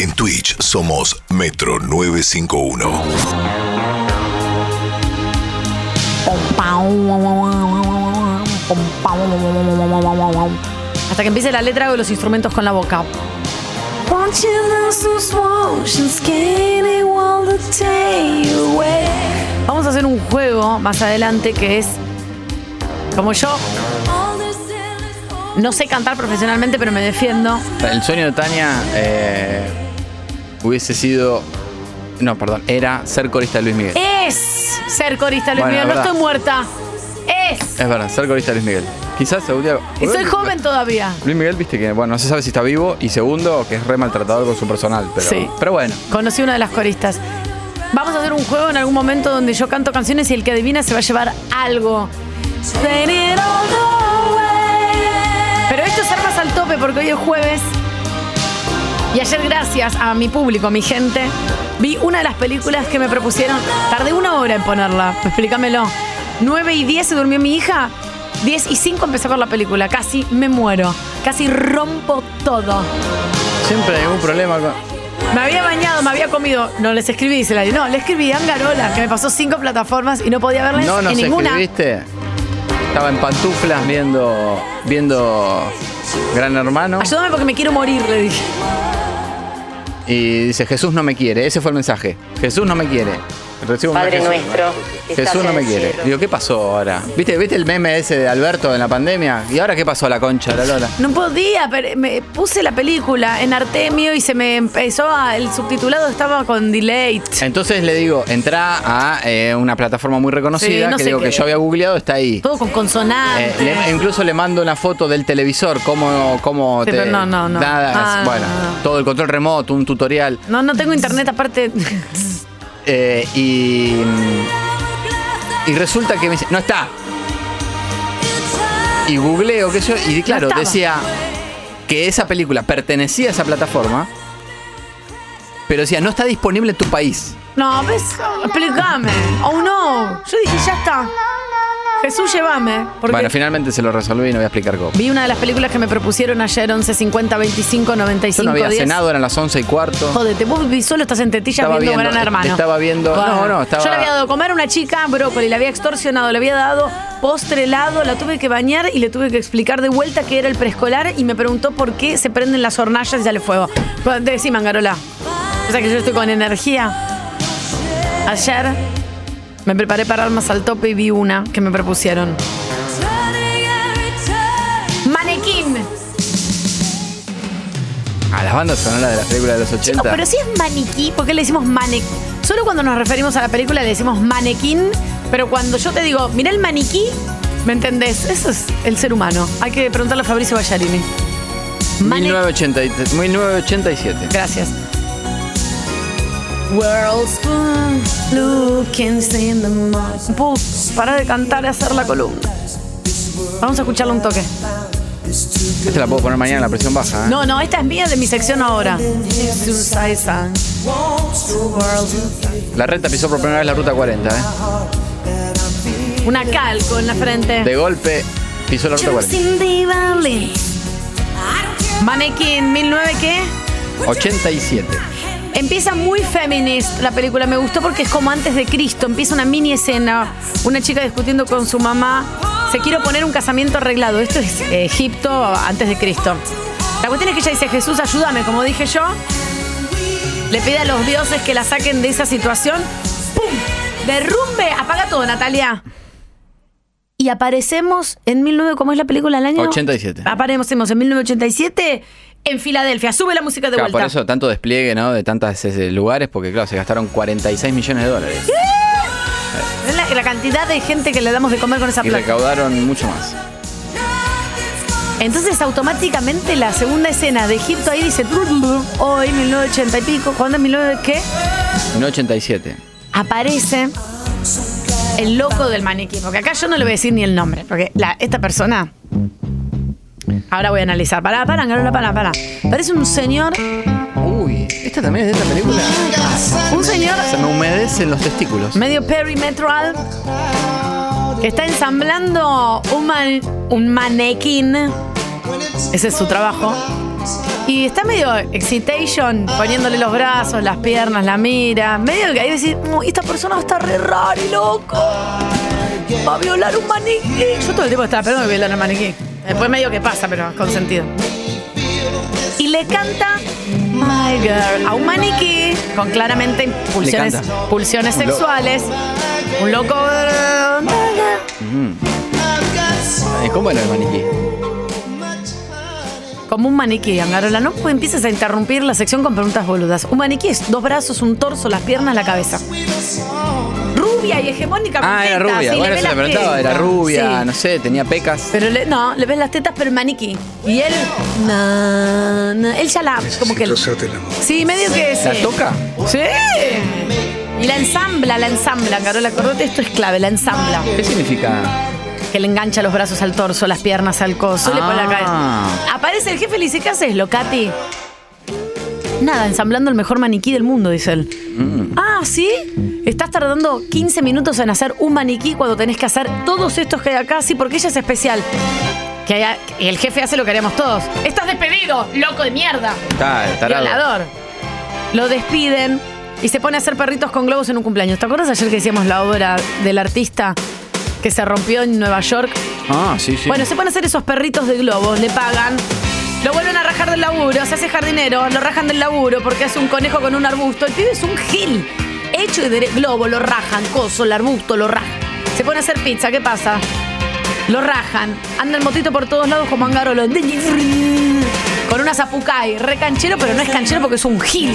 En Twitch somos Metro 951. Hasta que empiece la letra hago los instrumentos con la boca. Vamos a hacer un juego más adelante que es como yo. No sé cantar profesionalmente, pero me defiendo. El sueño de Tania eh, hubiese sido. No, perdón, era ser corista de Luis Miguel. Es ser corista, Luis Bueno, Miguel. No verdad. estoy muerta. Es. Es verdad, ser corista de Luis Miguel. Quizás algún día. Y soy joven todavía. Luis Miguel, viste que, bueno, no se sabe si está vivo. Y segundo, que es re maltratador con su personal. Pero, Sí. pero bueno. Conocí una de las coristas. Vamos a hacer un juego en algún momento donde yo canto canciones y el que adivina se va a llevar algo. Pero esto es armas al tope porque hoy es jueves. Y ayer, gracias a mi público, mi gente, vi una de las películas que me propusieron. Tardé una hora en ponerla, explícamelo. 9 y 10 se durmió mi hija. 10 y 5 empecé a ver la película. Casi me muero. Casi rompo todo. Siempre hay algún problema con. Me había bañado, me había comido. No les escribí, se la. No, le escribí a Angarola, que me pasó cinco plataformas y no podía verles No nos en ninguna. escribiste. Estaba en pantuflas viendo. viendo Gran Hermano. Ayúdame porque me quiero morir, le dije. Y dice, Jesús no me quiere. Ese fue el mensaje. Jesús no me quiere. Recibo un Padre mensaje, nuestro, que Jesús no me quiere. Digo, ¿qué pasó ahora? ¿Viste, ¿Viste el meme ese de Alberto en la pandemia? ¿Y ahora qué pasó a la concha de la Lola? No podía, pero me puse la película en Artemio y se me empezó a. El subtitulado estaba con delay. Entonces le digo, entra a eh, una plataforma muy reconocida, Sí, no que digo qué. que yo había googleado, está ahí. Todo con consonantes. Eh, le- incluso le mando una foto del televisor, cómo, cómo Sí, te. pero no, no, no. Nada, Ah, bueno, no, no. todo el control remoto, un tutorial. No, no tengo internet aparte. eh, y. Y resulta que me dice, no está. Y googleo, qué sé yo, y claro, estaba. decía que esa película pertenecía a esa plataforma, pero decía, no está disponible en tu país. No, ves, explícame. Oh no. Yo dije, ya está. Jesús, llévame. Porque Bueno, finalmente se lo resolví y no voy a explicar cómo. vi una de las películas que me propusieron ayer, 11 50 25 95 Yo no había 10. cenado, eran las 11 y cuarto. Jodete, vos vivís solo estás en tetillas Estaba viendo, viendo, Gran Hermano. estaba viendo- no, no, estaba- Yo le había dado de comer a una chica brócoli, le había extorsionado, le había dado postre helado, la tuve que bañar y le tuve que explicar de vuelta que era el preescolar y me preguntó por qué se prenden las hornallas y sale fuego. Pues, Decime, Angarola. O sea que yo estoy con energía. Ayer me preparé para armas al tope y vi una que me propusieron. Manequín. A las bandas sonoras de las películas de los 80. Chicos, pero si es maniquí, ¿por qué le decimos manequín? Solo cuando nos referimos a la película le decimos manequín, pero cuando yo te digo, mira el maniquí, ¿me entendés? Eso es el ser humano. Hay que preguntarle a Fabricio Ballarini. Mane- 1980 1987. Gracias. World's looking in the mouth. Puf, para de cantar y hacer la columna. Vamos a escucharle un toque. Esta la puedo poner mañana en la presión baja. ¿eh? No, no, esta es mía de mi sección ahora. La renta pisó por primera vez la ruta 40. ¿eh? Una calco en la frente. De golpe pisó la ruta 40. Mannequin, 1009 qué? 87. Empieza muy feminist la película, me gustó porque es como antes de Cristo, empieza una mini escena, una chica discutiendo con su mamá, se quiere poner un casamiento arreglado, esto es Egipto antes de Cristo. La cuestión es que ella dice, Jesús, ayúdame, como dije yo, le pide a los dioses que la saquen de esa situación, ¡pum! Derrumbe, apaga todo, Natalia. Y aparecemos en 19, ¿cómo es la película del año? 87. Aparecemos en 1987 en Filadelfia. Sube la música de Claro, por vuelta. eso tanto despliegue, ¿no? De tantos lugares, porque claro, se gastaron 46 millones de dólares. Es la, la cantidad de gente que le damos de comer con esa Y plata. recaudaron mucho más. Entonces automáticamente la segunda escena de Egipto ahí dice hoy 1980 y pico, ¿cuándo es 19 qué? 1987. Aparece el loco del maniquí, porque acá yo no le voy a decir ni el nombre, porque la- esta persona ahora voy a analizar. Pará, pará, Carola, pará, pará. Parece un señor, Uy, ¿esta también es de esta película? un señor Se me humedecen los testículos. medio perimetral que está ensamblando un, man- un manequín. Ese es su trabajo. Y está medio excitation, poniéndole los brazos, las piernas, la mira. Medio que ahí decís, "Mm, esta persona está re rara y loco. Va a violar un maniquí. Yo todo el tiempo estaba esperando que violara un maniquí. Después medio que pasa, pero con sentido. Y le canta My Girl a un maniquí con claramente pulsiones, Un sexuales. Un loco. ¿Y ¿Cómo era el maniquí? Como un maniquí, Angarola. No pues empieces a interrumpir la sección con preguntas boludas. Un maniquí es dos brazos, un torso, las piernas, la cabeza. Rubia y hegemónica. Ah, era tetas, rubia. Bueno, le las preguntaba. Era rubia, Sí. no sé, tenía pecas. Pero le- no, le ves las tetas, pero el maniquí. Y él. na, él ya la. Como que. Sí, medio que. ¿La toca? Sí. Y la ensambla, la ensambla, Carola. Acordate, esto es clave, la ensambla. ¿Qué significa? Que le engancha los brazos al torso, las piernas al coso, le pone la Ah. cabeza. Aparece el jefe y le dice, ¿qué haces, Locati? Nada, ensamblando el mejor maniquí del mundo, dice él. Mm. Ah, ¿sí? Estás tardando 15 minutos en hacer un maniquí cuando tenés que hacer todos estos que hay acá, sí, porque ella es especial. Que haya- el jefe hace lo que haríamos todos. Estás despedido, loco de mierda. Está, tarado. Violador. Lo despiden y se pone a hacer perritos con globos en un cumpleaños. ¿Te acuerdas ayer que decíamos la obra del artista que se rompió en Nueva York? Ah, sí, sí. Bueno, se pone a hacer esos perritos de globos, le pagan. Lo vuelven a rajar del laburo, se hace jardinero, lo rajan del laburo porque hace un conejo con un arbusto. El pibe es un gil. Hecho de globo, lo rajan, coso, el arbusto, lo rajan. Se pone a hacer pizza, ¿qué pasa? Lo rajan. Anda el motito por todos lados como Angarolo. Con una zapucay. Re canchero, pero no es canchero porque es un gil.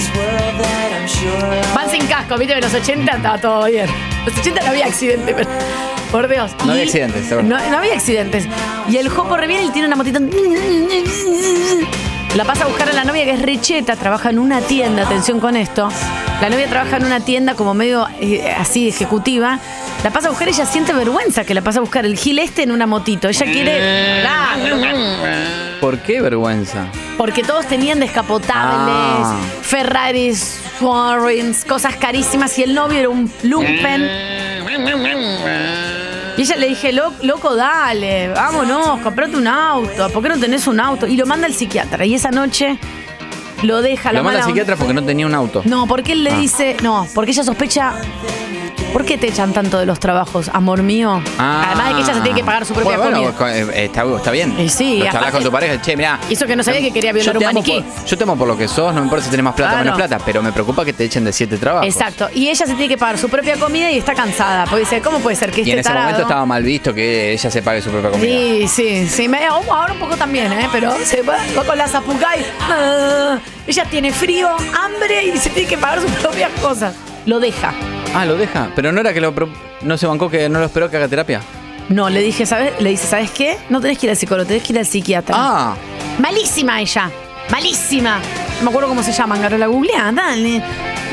Van sin casco, viste, en los 80 estaba todo bien. Los 80 no había accidente, pero. Por Dios. No había accidentes. No, no había accidentes. Y el Jopo reviene y tiene una motita. La pasa a buscar a la novia que es Richeta, trabaja en una tienda, atención con esto. La novia trabaja en una tienda como medio eh, así ejecutiva. La pasa a buscar, ella siente vergüenza que la pasa a buscar el gil este en una motito. Ella quiere. ¿Por qué vergüenza? porque todos tenían descapotables, Ah. Ferraris, Warrens, cosas carísimas y el novio era un lumpen. Y ella le dije, "Lo- loco, dale, vámonos, comprate un auto. ¿Por qué no tenés un auto? Y lo manda al psiquiatra. Y esa noche lo deja la Lo manda al psiquiatra porque no tenía un auto. No, porque él le Ah. dice, no, porque ella sospecha. ¿Por qué te echan tanto de los trabajos, amor mío? Ah. Además de que ella se tiene que pagar su propia bueno, comida. bueno, eh, está, está bien. Y sí, Lo charlas con tu pareja, che, mirá. Y eso que no sabía que quería violar un maniquí. por- yo te amo por lo que sos, no me importa si tenés más plata o Claro. menos plata, pero me preocupa que te echen de siete trabajos. Exacto. Y ella se tiene que pagar su propia comida y está cansada. Porque dice, ¿cómo puede ser que Y en ese tarado- momento estaba mal visto que ella se pague su propia comida. Sí, sí, sí. Me, ahora un poco también, ¿eh? Pero se va, va con la zapucay. Ah, ella tiene frío, hambre y se tiene que pagar sus propias cosas. Lo deja. Ah, lo deja. Pero no era que lo pro- no se bancó que no lo esperó que haga terapia. No, le dije, ¿sabes? Le dice, ¿sabes qué? No tenés que ir al psicólogo, tenés que ir al psiquiatra. Ah, Malísima ella. Malísima. No me acuerdo cómo se llama, Garola. Googleá, dale.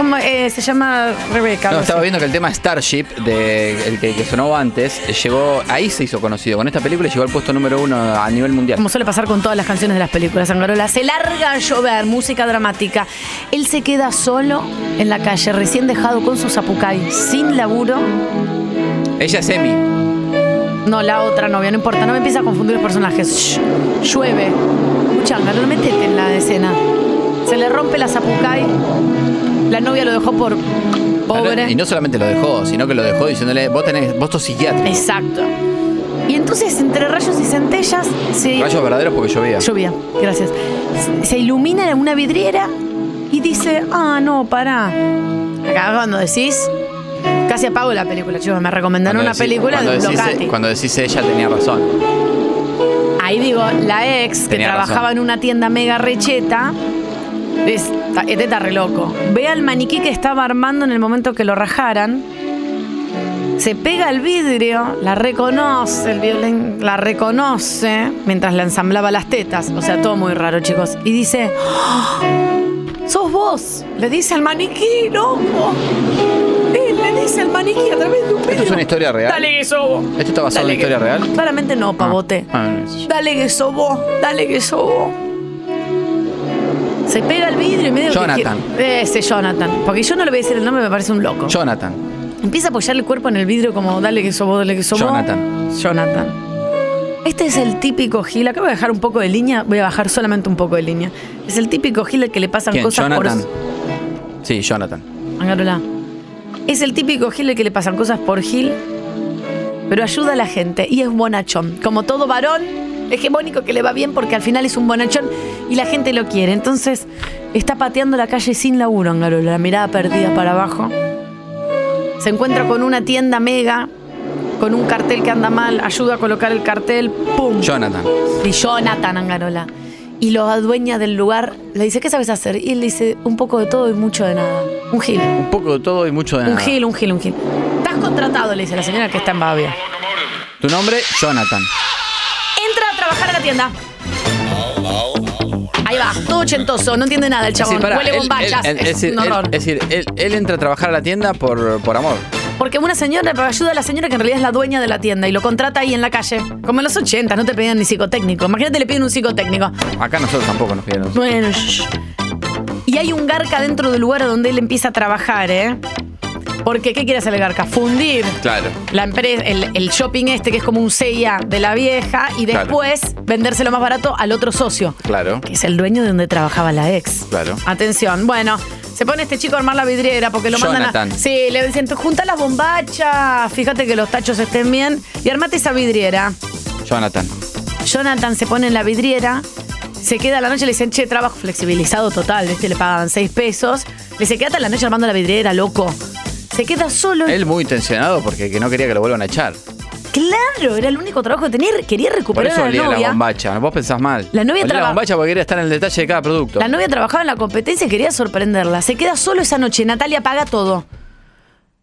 ¿Cómo, eh, se llama Rebeca. no, estaba viendo que el tema Starship, de, el que, que sonó antes, llegó, ahí se hizo conocido. Con esta película llegó al puesto número uno a nivel mundial. Como suele pasar con todas las canciones de las películas, Angarola. Se larga a llover, música dramática. Él se queda solo en la calle, recién dejado con su zapucay, sin laburo. Ella es Emi. No, la otra novia, no importa, no me empieza a confundir los personajes. Shh, llueve. Escucha, Angarola, métete en la escena. Se le rompe la zapucay. La novia lo dejó por pobre. Y no solamente lo dejó, sino que lo dejó diciéndole, vos tenés, vos sos psiquiatra. Exacto. Y entonces, entre rayos y centellas, se. Rayos verdaderos porque llovía. Lluvia, gracias. Se- ilumina una vidriera y dice, ah, no, pará. Acá cuando decís, casi apago la película, chicos, me recomendaron Cuando una decís- película de cuando decís, Locati. cuando decís ella tenía razón. Ahí digo, la ex que trabajaba razón. en una tienda mega recheta, es, este está re loco. Ve al maniquí que estaba armando en el momento que lo rajaran. Se pega al vidrio, la reconoce, el violín la reconoce mientras la ensamblaba las tetas. O sea, todo muy raro, chicos. Y dice: "¡Ah! ¡Sos vos! Le dice al maniquí, loco. Él le dice al maniquí a través de un ¿Esto es vidrio. una historia real? Dale que sos vos. ¿Esto está basado en una historia que- real? Claramente no, pavote. Ah, ah, no sé. Dale que sos vos, dale que sos vos. Se pega al vidrio y medio Jonathan. que... Ese Jonathan. Porque yo no le voy a decir el nombre, me parece un loco. Jonathan. Empieza a apoyar el cuerpo en el vidrio como dale que vos, dale que vos. Jonathan. Jonathan. Este es el típico Gil. Acá voy a dejar un poco de línea. Voy a bajar solamente un poco de línea. Es el típico Gil al que le pasan ¿Quién? cosas Jonathan. por. Sí, Jonathan. Angarola. Es el típico Gil al que le pasan cosas por Gil, pero ayuda a la gente y es bonachón. Como todo varón hegemónico que le va bien porque al final es un bonachón y la gente lo quiere. Entonces está pateando la calle sin laburo, Angarola, la mirada perdida para abajo. Se encuentra con una tienda mega, con un cartel que anda mal, ayuda a colocar el cartel, ¡pum! Jonathan. Y Jonathan Angarola. Y la dueña del lugar le dice, ¿qué sabes hacer? Y él dice, un poco de todo y mucho de nada. Un gil. Un poco de todo y mucho de nada. Un gil, un gil, un gil. Estás contratado, le dice la señora que está en Bavia. Tu nombre, Jonathan. Entra a trabajar a la tienda. Ahí va, todo ochentoso, no entiende nada el chabón. pará, Huele él- bombachas. él- él- es decir, un horror. él- es decir, él, él entra a trabajar a la tienda por, por amor. Porque una señora ayuda a la señora que en realidad es la dueña de la tienda y lo contrata ahí en la calle. Como en los 80, no te pedían ni psicotécnico. Imagínate, le piden un psicotécnico. Acá nosotros tampoco nos pidieron. Bueno, shh. y hay un garca dentro del lugar donde él empieza a trabajar, ¿eh? Porque, ¿qué quiere hacer el garca? Fundir Claro. la empresa, el, el shopping este que es como un CIA de la vieja y Claro. después vendérselo más barato al otro socio, Claro. que es el dueño de donde trabajaba la ex. Claro. Atención, bueno, se pone este chico a armar la vidriera porque lo mandan a. Jonathan. Sí, le dicen, junta las bombachas, fíjate que los tachos estén bien y armate esa vidriera. Jonathan. Jonathan se pone en la vidriera, se queda a la noche, le dicen, che, trabajo flexibilizado total, ¿viste? Le pagaban seis pesos. Le dice, quédate a la noche armando la vidriera, loco. Se queda solo. Él muy intencionado porque que no quería que lo vuelvan a echar. Claro, era el único trabajo que tenía. Quería Por recuperar eso a la olía la novia. bombacha. Vos pensás mal. La novia Olía la bombacha porque quería estar en el detalle de cada producto. La novia trabajaba en la competencia y quería sorprenderla. Se queda solo esa noche. Natalia paga todo.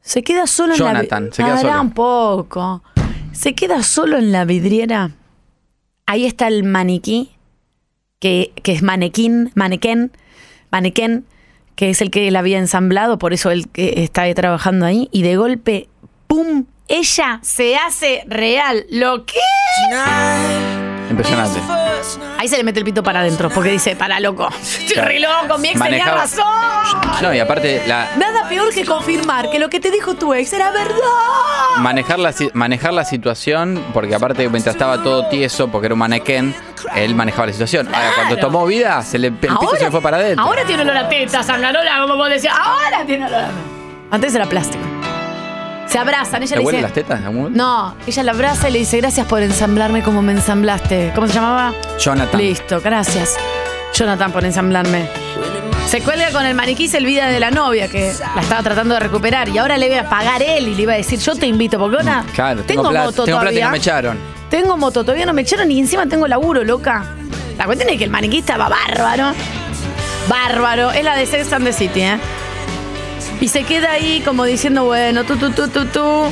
Se queda solo en la Jonathan, se queda solo. un poco. Se queda solo en la vidriera. Ahí está el maniquí, que, que es manequín, manequén, manequén, que es el que él había ensamblado, por eso él que está ahí trabajando ahí. Y de golpe, ¡pum! Ella se hace real. ¿Lo que? Impresionante. Ahí se le mete el pito para adentro, porque dice, para loco. Estoy Claro. re loco, mi ex tenía razón. No, y aparte, la, Nada peor que confirmar que lo que te dijo tu ex era verdad. manejar, la, manejar la situación, porque aparte, mientras estaba todo tieso, porque era un manequén, él manejaba la situación. Ahora, cuando tomó vida, se le, el pito se le fue para adentro. Ahora tiene olor a teta, Sangarola, como vos decías. Ahora tiene olor a Antes era plástico. Se abrazan, ella ¿Te le huelen dice. las tetas? en algún momento? No, ella la abraza y le dice, gracias por ensamblarme como me ensamblaste. ¿Cómo se llamaba? Jonathan. Listo, gracias. Jonathan por ensamblarme. Se cuelga con el maniquí, se olvida de la novia que la estaba tratando de recuperar y ahora le iba a pagar él y le iba a decir, yo te invito, porque ahora Claro, tengo, tengo plata, moto tengo plata y todavía. no me echaron. Tengo moto, todavía no me echaron y encima tengo laburo, loca. La cuestión es que el maniquí estaba bárbaro. Bárbaro. Es la de Sex and the City, ¿eh? Y se queda ahí como diciendo, bueno, tú, tú, tú, tú, tú.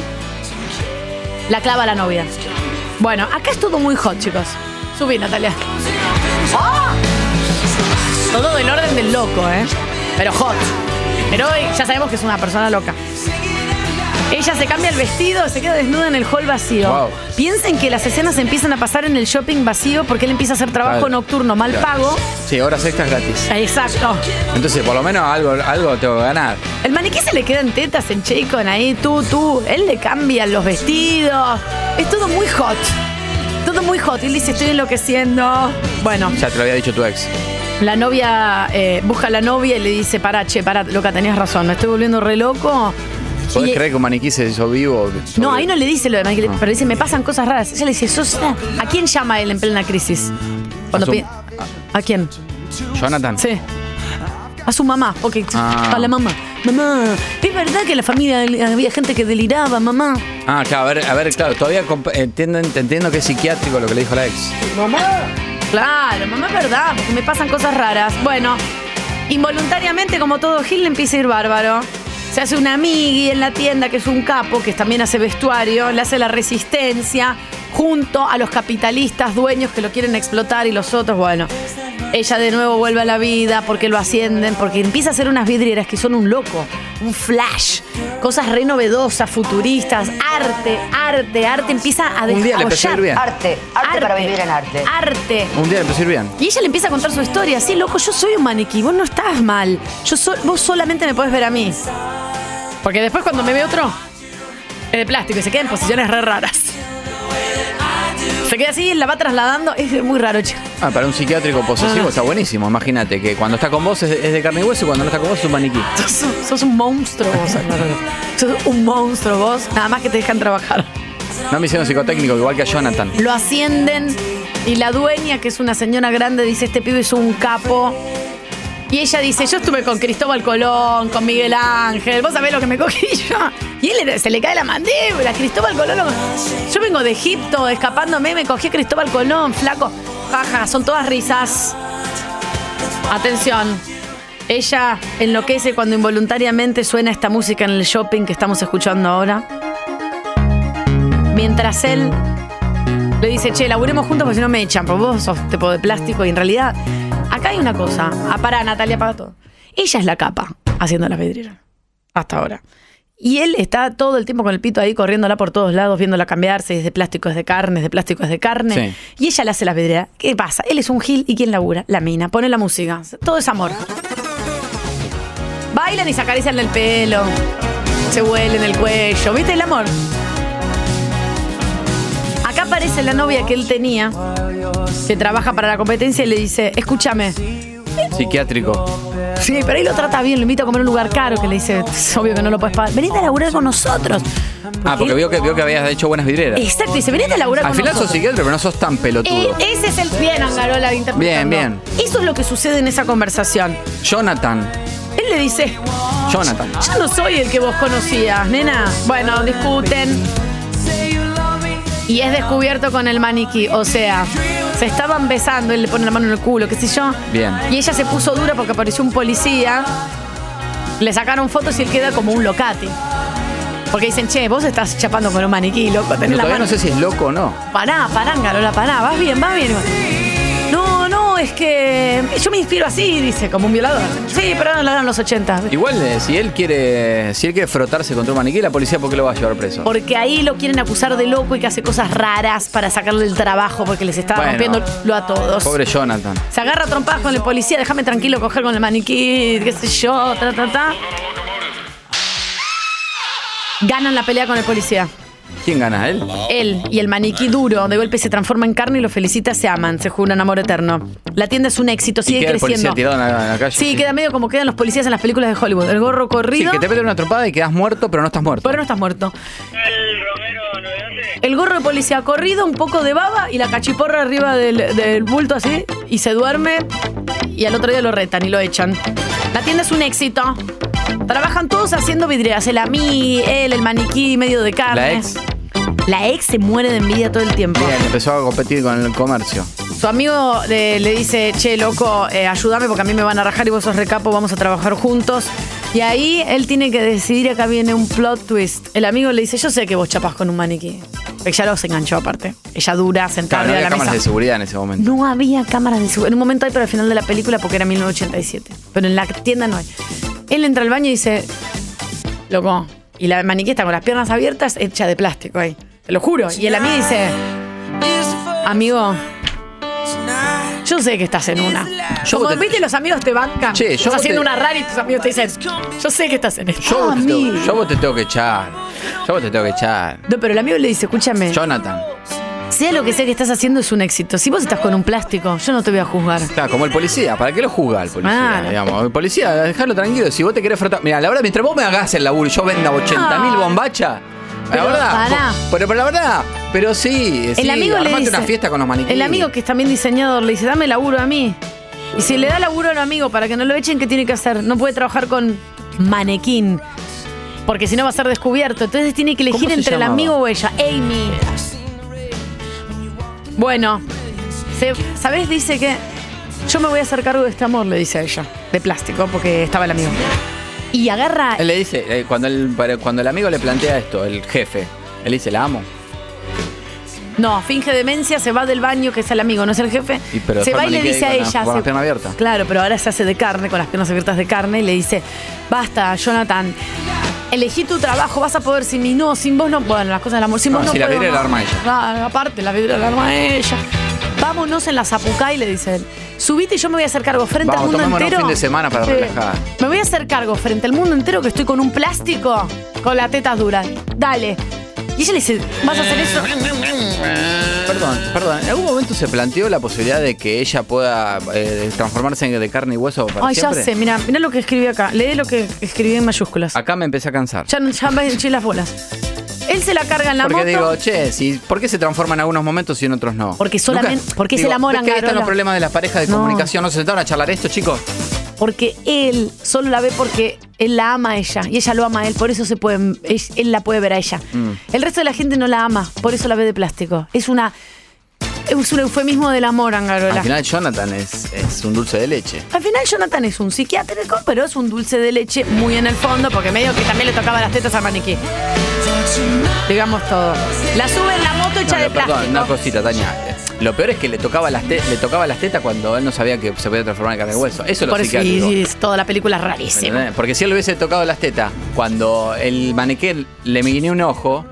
La clava la novia. Bueno, acá es todo muy hot, chicos. Subí, Natalia. ¡Ah! Todo del orden del loco, ¿eh? Pero hot. Pero hoy ya sabemos que es una persona loca. Ella se cambia el vestido, se queda desnuda en el hall vacío. Wow. Piensen que las escenas empiezan a pasar en el shopping vacío porque él empieza a hacer trabajo Claro. nocturno mal Claro. pago. Sí, horas extras gratis. Exacto. Entonces, por lo menos algo, algo tengo que ganar. El maniquí se le quedan tetas en Chacon ahí, tú, tú. Él le cambia los vestidos. Es todo muy hot. Todo muy hot. Y él dice, estoy enloqueciendo. Bueno, Ya te lo había dicho tu ex. la novia eh, busca a la novia y le dice, pará, che, pará, loca, tenías razón, me estoy volviendo re loco. ¿Podés creer que un maniquí se hizo vivo? No, ahí no le dice lo de maniquí, pero dice, me pasan cosas raras. Ella le dice, ¿sos ¿a quién llama él en plena crisis? Cuando A su- pi- ¿A quién? Jonathan. Sí. A su mamá, porque Ah. a la mamá. Mamá, ¿es verdad que en la familia había gente que deliraba, mamá? Ah, claro, a ver, a ver, claro, todavía comp- te entiendo que es psiquiátrico lo que le dijo la ex. Claro, mamá es verdad, porque me pasan cosas raras. Bueno, involuntariamente, como todo Gil, le empieza a ir bárbaro. Se hace una amigui en la tienda, que es un capo, que también hace vestuario, le hace la resistencia, junto a los capitalistas dueños que lo quieren explotar y los otros, bueno. Ella de nuevo vuelve a la vida porque lo ascienden, porque empieza a hacer unas vidrieras que son un loco, un flash, cosas re novedosas, futuristas, arte, arte, arte, empieza a Un día le empezó a ir desarrollar. bien. Arte, arte, para vivir en arte. Arte. Un día le empezó a ir bien. Y ella le empieza a contar su historia. Sí, loco, yo soy un maniquí, vos no estás mal. Yo so- vos solamente me podés ver a mí. Porque después cuando me ve otro, es de plástico y se queda en posiciones re raras. Se queda así y la va trasladando. Es muy raro, chico. Ah, para un psiquiátrico posesivo Ah. está buenísimo. Imagínate que cuando está con vos es, es de carne y hueso y cuando no está con vos es un maniquí. Sos, sos un monstruo vos. Sos un monstruo vos. Nada más que te dejan trabajar. No me hicieron psicotécnico igual que a Jonathan. Lo ascienden y la dueña, que es una señora grande, dice, este pibe es un capo. Y ella dice, yo estuve con Cristóbal Colón, con Miguel Ángel, vos sabés lo que me cogí yo. Y él se le cae la mandíbula, Cristóbal Colón. Yo vengo de Egipto, escapándome, me cogí a Cristóbal Colón, flaco. Jaja, son todas risas. Atención. Ella enloquece cuando involuntariamente suena esta música en el shopping que estamos escuchando ahora. Mientras él le dice, che, laburemos juntos porque si no me echan, porque vos sos tipo de plástico y en realidad, acá hay una cosa. Ah, pará, Natalia, apaga todo. Ella es la capa haciendo las vidrieras. Hasta ahora. Y él está todo el tiempo con el pito ahí corriéndola por todos lados, viéndola cambiarse, es de plástico, es de carne, es de plástico, es de carne. Sí. Y ella le hace las vidrieras. ¿Qué pasa? Él es un gil y ¿quién labura? La mina. Pone la música. Todo es amor. Bailan y se acarician el pelo. Se huelen el cuello. ¿Viste el amor? Aparece la novia que él tenía, que trabaja para la competencia y le dice, escúchame. Psiquiátrico. Sí, pero ahí lo trata bien, lo invita a comer a un lugar caro, que le dice, es obvio que no lo puedes pagar. Venite a laburar con nosotros. Ah, porque vio que, vio que habías hecho buenas vidrieras. Exacto, dice, venite a laburar Al con final sos psiquiatra, pero no sos tan pelotudo. Eh, ese es el bien, Angarola. Bien, bien. Eso es lo que sucede en esa conversación. Jonathan. Él le dice, Jonathan. yo no soy el que vos conocías, nena. Bueno, discuten. Y es descubierto con el maniquí. O sea, se estaban besando, él le pone la mano en el culo, qué sé yo. Bien. Y ella se puso dura porque apareció un policía. Le sacaron fotos y él queda como un locati. Porque dicen, che, vos estás chapando con un maniquí, loco. Tenés No, la todavía mano. no sé si es loco o no. Pará, pará, Angarola, pará. Vas bien, vas bien. No, es que yo me inspiro así, dice, como un violador. Sí, pero no lo eran los 80. Igual, eh, si él quiere si él quiere frotarse contra un maniquí, la policía, ¿por qué lo va a llevar preso? Porque ahí lo quieren acusar de loco y que hace cosas raras para sacarle el trabajo porque les está Bueno, rompiéndolo a todos. Pobre Jonathan. Se agarra a trompadas con el policía, déjame tranquilo coger con el maniquí, qué sé yo, ta, ta, ta. Ganan la pelea con el policía. ¿Quién gana? ¿Él? Él y el maniquí duro de golpe se transforma en carne y lo felicita, se aman, se juran amor eterno. La tienda es un éxito, ¿Y sigue queda el policía creciendo. tirado en la, en la calle? Sí, queda medio como quedan los policías en las películas de Hollywood. El gorro Sí, corrido, que te meten una tropada y quedas muerto, pero no estás muerto. pero no estás muerto. El gorro de policía corrido, un poco de baba y la cachiporra arriba del, del bulto así, y se duerme y al otro día lo retan y lo echan. La tienda es un éxito. Trabajan todos haciendo vidrieras. El mí, él, el maniquí medio de carne. La ex. La ex se muere de envidia todo el tiempo. Bien, empezó a competir con el comercio. Su amigo le, le dice, che, loco, eh, ayúdame porque a mí me van a rajar y vos sos recapo, vamos a trabajar juntos. Y ahí él tiene que decidir, acá viene un plot twist. El amigo le dice, yo sé que vos chapás con un maniquí. Ella los enganchó aparte. Ella dura, sentada Claro, no había la cámaras de seguridad en ese momento. No había cámaras de seguridad. En un momento hay, pero al final de la película porque era 1987. Pero en la tienda no hay. Él entra al baño y dice, loco, y la maniquí está con las piernas abiertas, hecha de plástico ahí. Te lo juro. Y el amigo dice, amigo, yo sé que estás en una. Yo Como te- viste, los amigos te bancan. Che, yo estás te- haciendo una rara y tus amigos te dicen, yo sé que estás en esto. Yo, Ah, vos te tengo, amigo. yo vos te tengo que echar. Yo vos te tengo que echar. No, pero el amigo le dice, escúchame, Jonathan. Sea lo que sea que estás haciendo es un éxito. Si vos estás con un plástico, yo no te voy a juzgar. Claro, como el policía. ¿Para qué lo juzga el policía? Claro. Digamos? El policía, déjalo tranquilo. Si vos te querés frotar. Mira, la verdad, mientras vos me hagas el laburo y yo venda 80 mil No. bombachas. Pero la verdad. vos- Pero, pero la verdad. Pero sí. El sí, amigo le dice. una fiesta con los maniquíes. El amigo que es también diseñador le dice, dame laburo a mí. Y si le da laburo al amigo para que no lo echen, ¿qué tiene que hacer? No puede trabajar con manequín. Porque si no va a ser descubierto. Entonces tiene que elegir ¿Cómo se entre el amigo o ella. Amy. Bueno, ¿sabés? Dice que yo me voy a hacer cargo de este amor, le dice a ella. De plástico, porque estaba el amigo. Y agarra. Él le dice, eh, cuando el, cuando el amigo le plantea esto, el jefe, él dice, la amo. No, finge demencia, se va del baño, que es el amigo, no es el jefe. Y pero se va y le dice a la- ella. con se- piernas abiertas. Claro, pero ahora se hace de carne, con las piernas abiertas de carne, y le dice: Basta, Jonathan, elegí tu trabajo, vas a poder sin mí. No, sin vos no. Bueno, las cosas del amor, sin No, vos no. si la puedo, vidriera no. la arma ella. Aparte, la vidriera la arma ella. Vámonos en la Zapucay, le dice él. Subite y yo me voy a hacer cargo frente Vamos, al mundo tomémonos un entero. fin de semana para relajar. Me voy a hacer cargo frente al mundo entero que estoy con un plástico con las tetas duras. Dale. Y ella le dice, ¿vas a hacer eso? Perdón, perdón. ¿En algún momento se planteó la posibilidad de que ella pueda eh, transformarse en de carne y hueso para Ay, ya sé, mira, mira lo que escribí acá. Lee lo que escribí en mayúsculas. Acá me empecé a cansar. Ya, ya me eché las bolas. Él se la carga en la Porque moto. digo, che, si, ¿por qué se transforma en algunos momentos y en otros no? Porque solamente- porque es el amor, ¿ves que ahí están Angarola? los problemas de las parejas de No. comunicación. ¿No se sentaron a charlar esto, chicos? Porque él solo la ve porque él la ama a ella y ella lo ama a él, por eso se pueden, él, él la puede ver a ella. Mm. El resto de la gente no la ama, por eso la ve de plástico. Es una es un eufemismo del amor, Angarola. Al final Jonathan es, es un dulce de leche. Al final Jonathan es un psiquiátrico, pero es un dulce de leche muy en el fondo, porque medio que también le tocaba las tetas al maniquí. Digamos todo. La sube en la moto hecha No, de no, perdón, plástico. una cosita, Tania. Lo peor es que le tocaba las, te- le tocaba las tetas cuando él no sabía que se podía transformar en carne y hueso. Eso es lo Por eso, y, toda la película es rarísima. Porque si él le hubiese tocado las tetas cuando el maniquí le guiñó un ojo,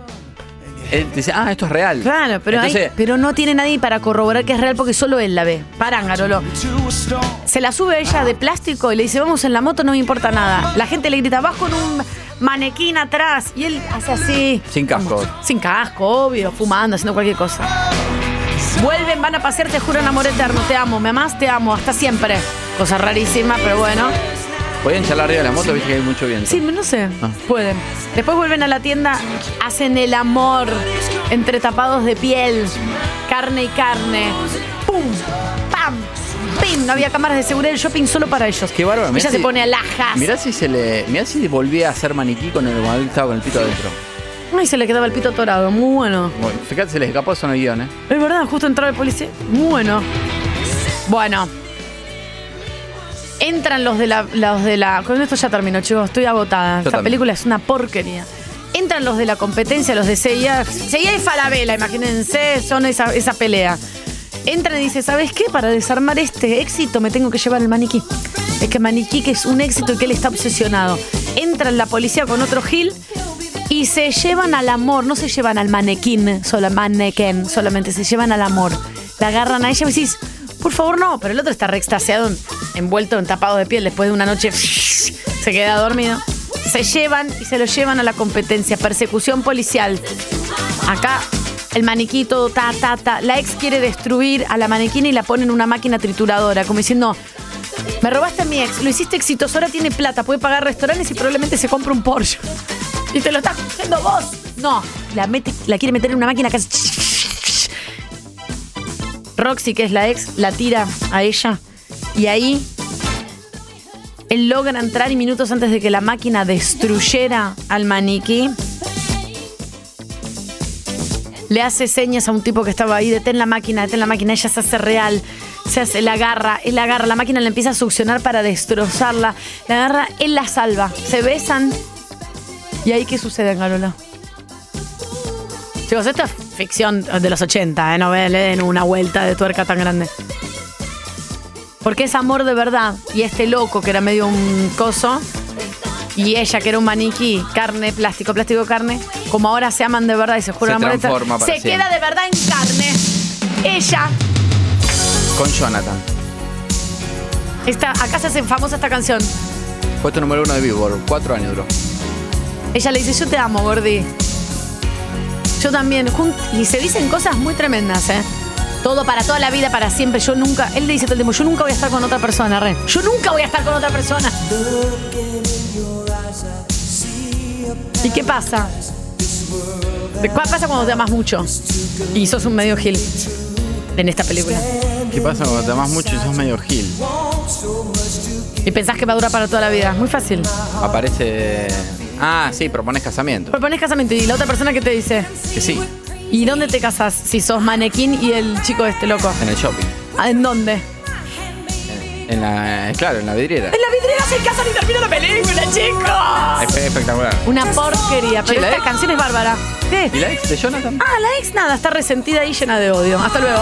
él dice, ah, esto es real. Claro, pero, hay- Entonces, pero no tiene nadie para corroborar que es real porque solo él la ve. Parángaro. Se la sube ella de plástico y le dice, vamos en la moto, no me importa nada. La gente le grita, vas con un manequín atrás. Y él hace así. Sin casco. Sin casco, obvio, fumando, haciendo cualquier cosa. Vuelven, van a pasear, te juro, en amor eterno. Te amo, me amás, te amo, hasta siempre. Cosa rarísima, pero bueno. podían charlar arriba de la moto, viste que hay mucho viento. Sí, no sé. Ah. Pueden. Después vuelven a la tienda, hacen el amor entre tapados de piel, carne y carne. ¡Pum! ¡Pam! ¡Pim! No había cámaras de seguridad del shopping solo para ellos. Qué bárbaro. Ella se si- pone alhajas. Mirá si se le. Mirá si volvía a ser maniquí con el, cuando él estaba con el pito adentro. Ay, se le quedaba el pito atorado. Muy bueno. Bueno, fíjate, se les escapó eso en el guion, ¿eh? Es verdad, justo entraba el policía. Muy bueno. Bueno. Entran los de la. Los de la con esto ya terminó, chicos. Estoy agotada. Esta también. película es una porquería. Entran los de la competencia, los de CIA. CIA y Falabella, imagínense, son esa, esa pelea. Entran y dice, ¿sabes qué? Para desarmar este éxito me tengo que llevar el maniquí. Es que maniquí que es un éxito y que él está obsesionado. Entra la policía con otro Gil y se llevan al amor, no se llevan al manequín, solo manequén, solamente se llevan al amor. La agarran a ella y me decís, por favor no, pero el otro está re extasiado, en- envuelto en tapado de piel después de una noche, se queda dormido. Se llevan y se lo llevan a la competencia, persecución policial. Acá el maniquí todo ta, ta, ta. La ex quiere destruir a la maniquina y la pone en una máquina trituradora, como diciendo, me robaste a mi ex, lo hiciste exitoso, ahora tiene plata, puede pagar restaurantes y probablemente se compra un Porsche. Y te lo estás haciendo vos. No, la, mete, la quiere meter en una máquina que. Roxy, que es la ex, la tira a ella. Y ahí él logra entrar y minutos antes de que la máquina destruyera al maniquí, le hace señas a un tipo que estaba ahí, detén la máquina, detén la máquina, ella se hace real, se hace, la agarra, él la agarra, la máquina le empieza a succionar para destrozarla, la agarra, él la salva, se besan. ¿Y ahí qué sucede, Carola? Chicos, esto es ficción de los 80, ¿eh? no le den una vuelta de tuerca tan grande. Porque es amor de verdad. Y este loco que era medio un coso. Y ella que era un maniquí, carne, plástico, plástico, carne. Como ahora se aman de verdad y se juran Se amor eterno, transforma para Se siempre. queda de verdad en carne. Ella. Con Jonathan. Está, acá se hace famosa esta canción. Puesto número uno de Billboard. Cuatro años duró. Ella le dice, yo te amo, Gordi. Yo también. Y se dicen cosas muy tremendas, ¿eh? Todo para toda la vida, para siempre. Yo nunca, él le dice todo el tiempo, yo nunca voy a estar con otra persona, Re. Yo nunca voy a estar con otra persona. ¿Y qué pasa? ¿Qué pasa cuando te amas mucho? Y sos un medio gil en esta película. ¿Qué pasa cuando te amas mucho y sos medio gil? Y pensás que va a durar para toda la vida. Muy fácil. Aparece. Ah, sí, propones casamiento. Propones casamiento y la otra persona que te dice, Que sí, ¿y dónde te casas si sos manequín y el chico este loco? en el shopping. Ah, ¿En dónde? En la. Claro, en la vidriera. En la vidriera se casan y termina la película, chicos. Es espectacular. Una porquería, pero la esta ex- canción es bárbara. ¿Y ¿Qué? la ex de Jonathan? Ah, la ex nada, está resentida y llena de odio. Hasta luego.